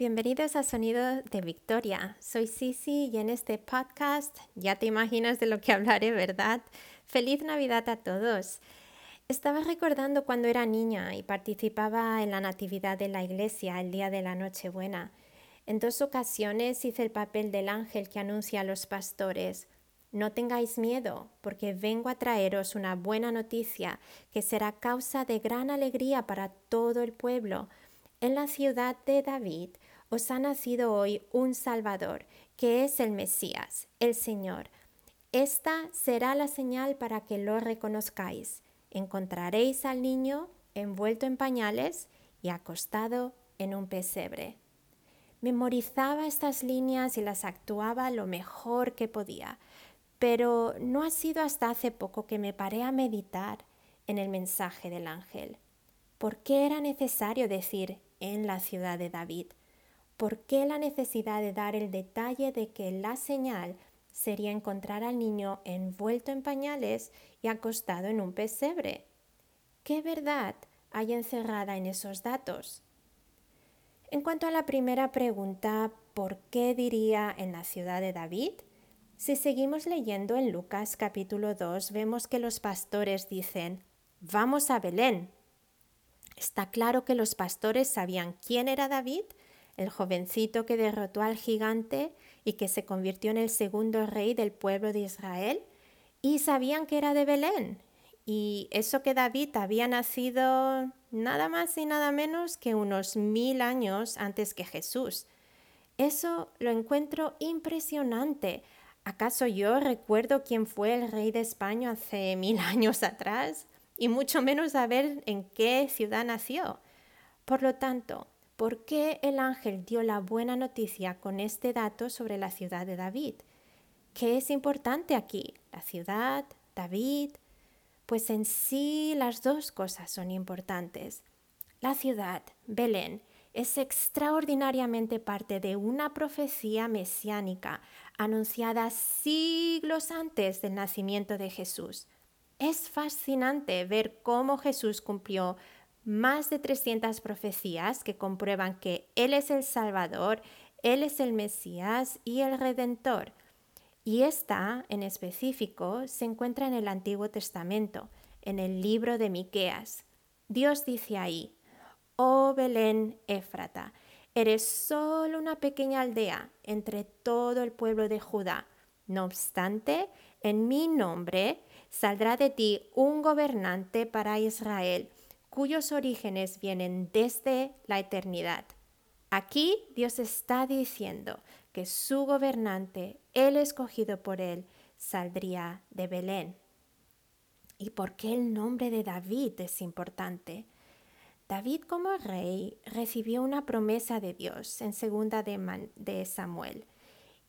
Bienvenidos a Sonido de Victoria. Soy Sisi y en este podcast ya te imaginas de lo que hablaré, ¿verdad? Feliz Navidad a todos. Estaba recordando cuando era niña y participaba en la Natividad de la Iglesia el día de la Nochebuena. En dos ocasiones hice el papel del ángel que anuncia a los pastores. No tengáis miedo, porque vengo a traeros una buena noticia que será causa de gran alegría para todo el pueblo. En la ciudad de David os ha nacido hoy un Salvador, que es el Mesías, el Señor. Esta será la señal para que lo reconozcáis. Encontraréis al niño envuelto en pañales y acostado en un pesebre. Memorizaba estas líneas y las actuaba lo mejor que podía, pero no ha sido hasta hace poco que me paré a meditar en el mensaje del ángel. ¿Por qué era necesario decir en la ciudad de David? ¿Por qué la necesidad de dar el detalle de que la señal sería encontrar al niño envuelto en pañales y acostado en un pesebre? ¿Qué verdad hay encerrada en esos datos? En cuanto a la primera pregunta, ¿por qué diría en la ciudad de David? Si seguimos leyendo en Lucas capítulo 2, vemos que los pastores dicen, vamos a Belén. Está claro que los pastores sabían quién era David el jovencito que derrotó al gigante y que se convirtió en el segundo rey del pueblo de Israel, y sabían que era de Belén. Y eso que David había nacido nada más y nada menos que unos mil años antes que Jesús. Eso lo encuentro impresionante. ¿Acaso yo recuerdo quién fue el rey de España hace mil años atrás? Y mucho menos saber en qué ciudad nació. Por lo tanto, ¿Por qué el ángel dio la buena noticia con este dato sobre la ciudad de David? ¿Qué es importante aquí? ¿La ciudad? ¿David? Pues en sí las dos cosas son importantes. La ciudad, Belén, es extraordinariamente parte de una profecía mesiánica anunciada siglos antes del nacimiento de Jesús. Es fascinante ver cómo Jesús cumplió más de 300 profecías que comprueban que Él es el Salvador, Él es el Mesías y el Redentor. Y esta, en específico, se encuentra en el Antiguo Testamento, en el libro de Miqueas. Dios dice ahí: Oh Belén Éfrata, eres solo una pequeña aldea entre todo el pueblo de Judá. No obstante, en mi nombre saldrá de ti un gobernante para Israel cuyos orígenes vienen desde la eternidad. Aquí Dios está diciendo que su gobernante, el escogido por él, saldría de Belén. ¿Y por qué el nombre de David es importante? David como rey recibió una promesa de Dios en segunda de, Samuel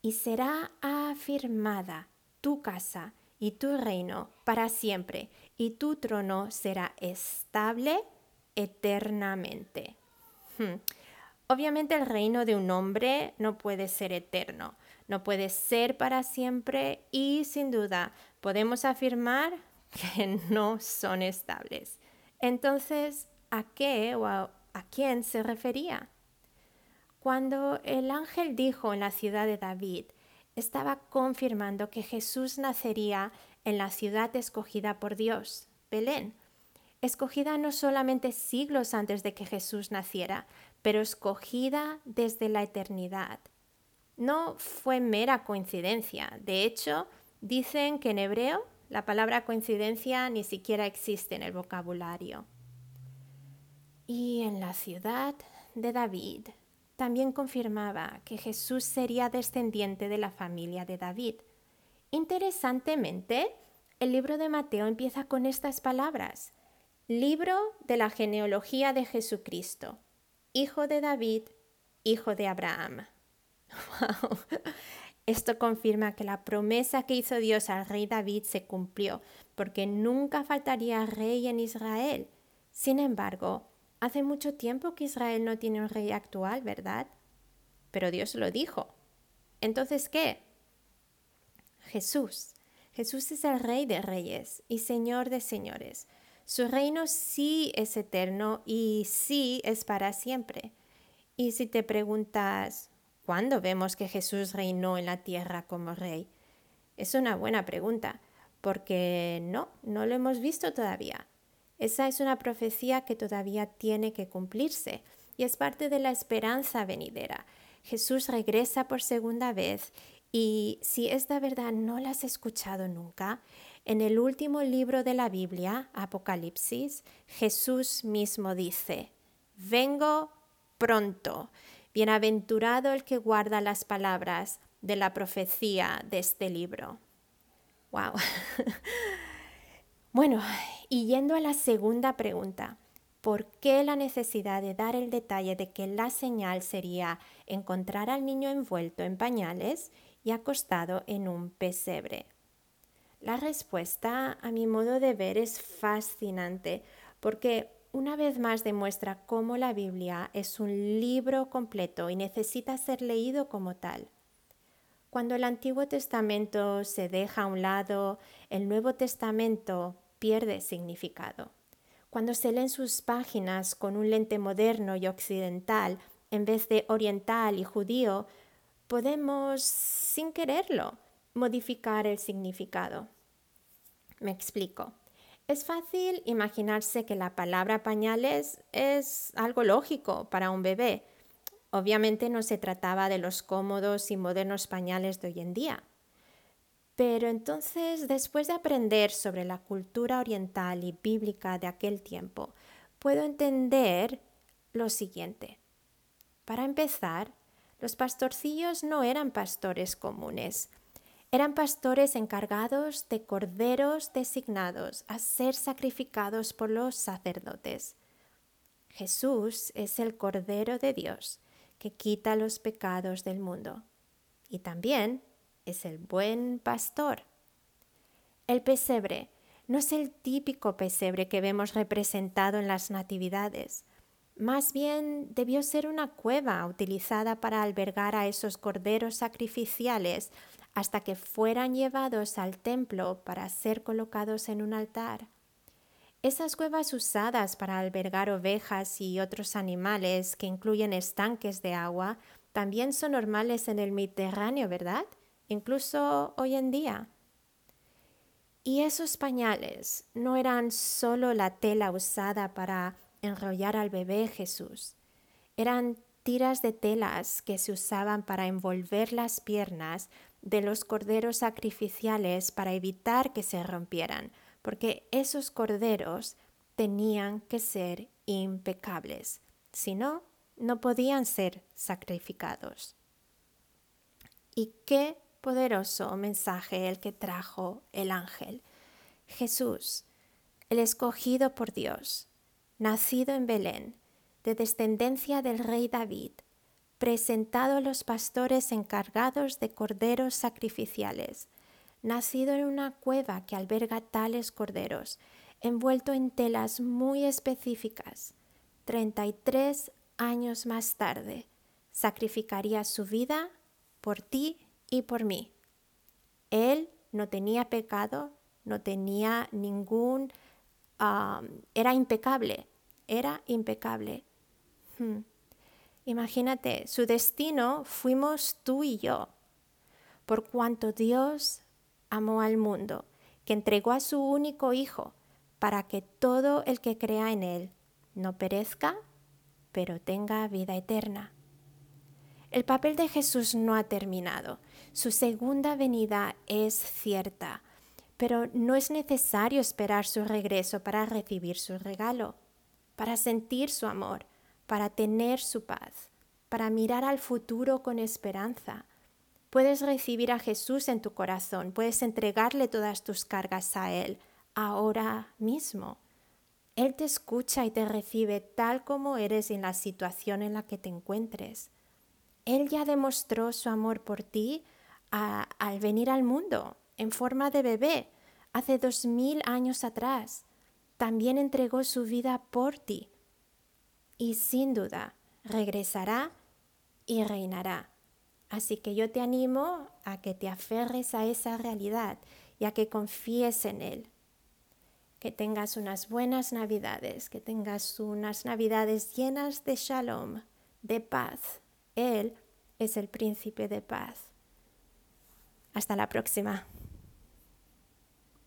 y será afirmada tu casa y tu reino para siempre, y tu trono será estable eternamente. Hmm. Obviamente el reino de un hombre no puede ser eterno, no puede ser para siempre y sin duda podemos afirmar que no son estables. Entonces, ¿a qué o a, a quién se refería? Cuando el ángel dijo en la ciudad de David, estaba confirmando que Jesús nacería en la ciudad escogida por Dios, Belén, escogida no solamente siglos antes de que Jesús naciera, pero escogida desde la eternidad. No fue mera coincidencia. De hecho, dicen que en hebreo la palabra coincidencia ni siquiera existe en el vocabulario. Y en la ciudad de David, también confirmaba que Jesús sería descendiente de la familia de David. Interesantemente, el libro de Mateo empieza con estas palabras. Libro de la genealogía de Jesucristo, hijo de David, hijo de Abraham. Esto confirma que la promesa que hizo Dios al rey David se cumplió, porque nunca faltaría rey en Israel. Sin embargo, Hace mucho tiempo que Israel no tiene un rey actual, ¿verdad? Pero Dios lo dijo. Entonces, ¿qué? Jesús. Jesús es el rey de reyes y señor de señores. Su reino sí es eterno y sí es para siempre. Y si te preguntas, ¿cuándo vemos que Jesús reinó en la tierra como rey? Es una buena pregunta, porque no, no lo hemos visto todavía. Esa es una profecía que todavía tiene que cumplirse y es parte de la esperanza venidera. Jesús regresa por segunda vez y si esta verdad no la has escuchado nunca, en el último libro de la Biblia, Apocalipsis, Jesús mismo dice, vengo pronto. Bienaventurado el que guarda las palabras de la profecía de este libro. Wow. bueno, y yendo a la segunda pregunta, ¿por qué la necesidad de dar el detalle de que la señal sería encontrar al niño envuelto en pañales y acostado en un pesebre? La respuesta, a mi modo de ver, es fascinante porque una vez más demuestra cómo la Biblia es un libro completo y necesita ser leído como tal. Cuando el Antiguo Testamento se deja a un lado, el Nuevo Testamento pierde significado. Cuando se leen sus páginas con un lente moderno y occidental en vez de oriental y judío, podemos, sin quererlo, modificar el significado. Me explico. Es fácil imaginarse que la palabra pañales es algo lógico para un bebé. Obviamente no se trataba de los cómodos y modernos pañales de hoy en día. Pero entonces, después de aprender sobre la cultura oriental y bíblica de aquel tiempo, puedo entender lo siguiente. Para empezar, los pastorcillos no eran pastores comunes, eran pastores encargados de corderos designados a ser sacrificados por los sacerdotes. Jesús es el Cordero de Dios que quita los pecados del mundo y también es el buen pastor. El pesebre no es el típico pesebre que vemos representado en las natividades. Más bien debió ser una cueva utilizada para albergar a esos corderos sacrificiales hasta que fueran llevados al templo para ser colocados en un altar. Esas cuevas usadas para albergar ovejas y otros animales que incluyen estanques de agua también son normales en el Mediterráneo, ¿verdad? Incluso hoy en día. Y esos pañales no eran solo la tela usada para enrollar al bebé Jesús, eran tiras de telas que se usaban para envolver las piernas de los corderos sacrificiales para evitar que se rompieran, porque esos corderos tenían que ser impecables, si no, no podían ser sacrificados. Y qué poderoso mensaje el que trajo el ángel. Jesús, el escogido por Dios, nacido en Belén, de descendencia del rey David, presentado a los pastores encargados de corderos sacrificiales, nacido en una cueva que alberga tales corderos, envuelto en telas muy específicas, 33 años más tarde, sacrificaría su vida por ti y por mí. Él no tenía pecado, no tenía ningún... Era impecable, era impecable. Hmm. Imagínate, su destino fuimos tú y yo, por cuanto Dios amó al mundo, que entregó a su único Hijo, para que todo el que crea en Él no perezca, pero tenga vida eterna. El papel de Jesús no ha terminado. Su segunda venida es cierta, pero no es necesario esperar su regreso para recibir su regalo, para sentir su amor, para tener su paz, para mirar al futuro con esperanza. Puedes recibir a Jesús en tu corazón, puedes entregarle todas tus cargas a Él ahora mismo. Él te escucha y te recibe tal como eres en la situación en la que te encuentres. Él ya demostró su amor por ti al venir al mundo en forma de bebé hace dos mil años atrás. También entregó su vida por ti y sin duda regresará y reinará. Así que yo te animo a que te aferres a esa realidad y a que confíes en Él. Que tengas unas buenas navidades, que tengas unas navidades llenas de shalom, de paz. Él es el príncipe de paz. Hasta la próxima.